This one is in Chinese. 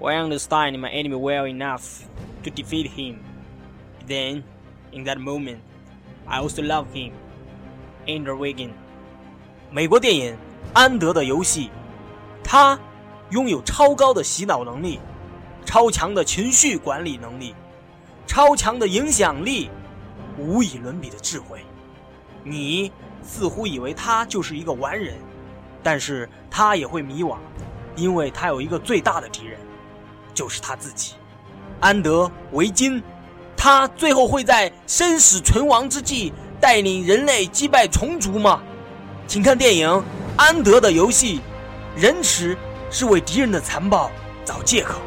When I understand my enemy well enough to defeat him, then, in that moment, I also love him. Andrew Wiggin。美国电影《安德的游戏》，他拥有超高的洗脑能力，超强的情绪管理能力，超强的影响力，无以伦比的智慧。你似乎以为他就是一个完人，但是他也会迷惘，因为他有一个最大的敌人，就是他自己。安德维金，他最后会在生死存亡之际带领人类击败虫族吗？请看电影《安德的游戏》，仁慈是为敌人的残暴找借口。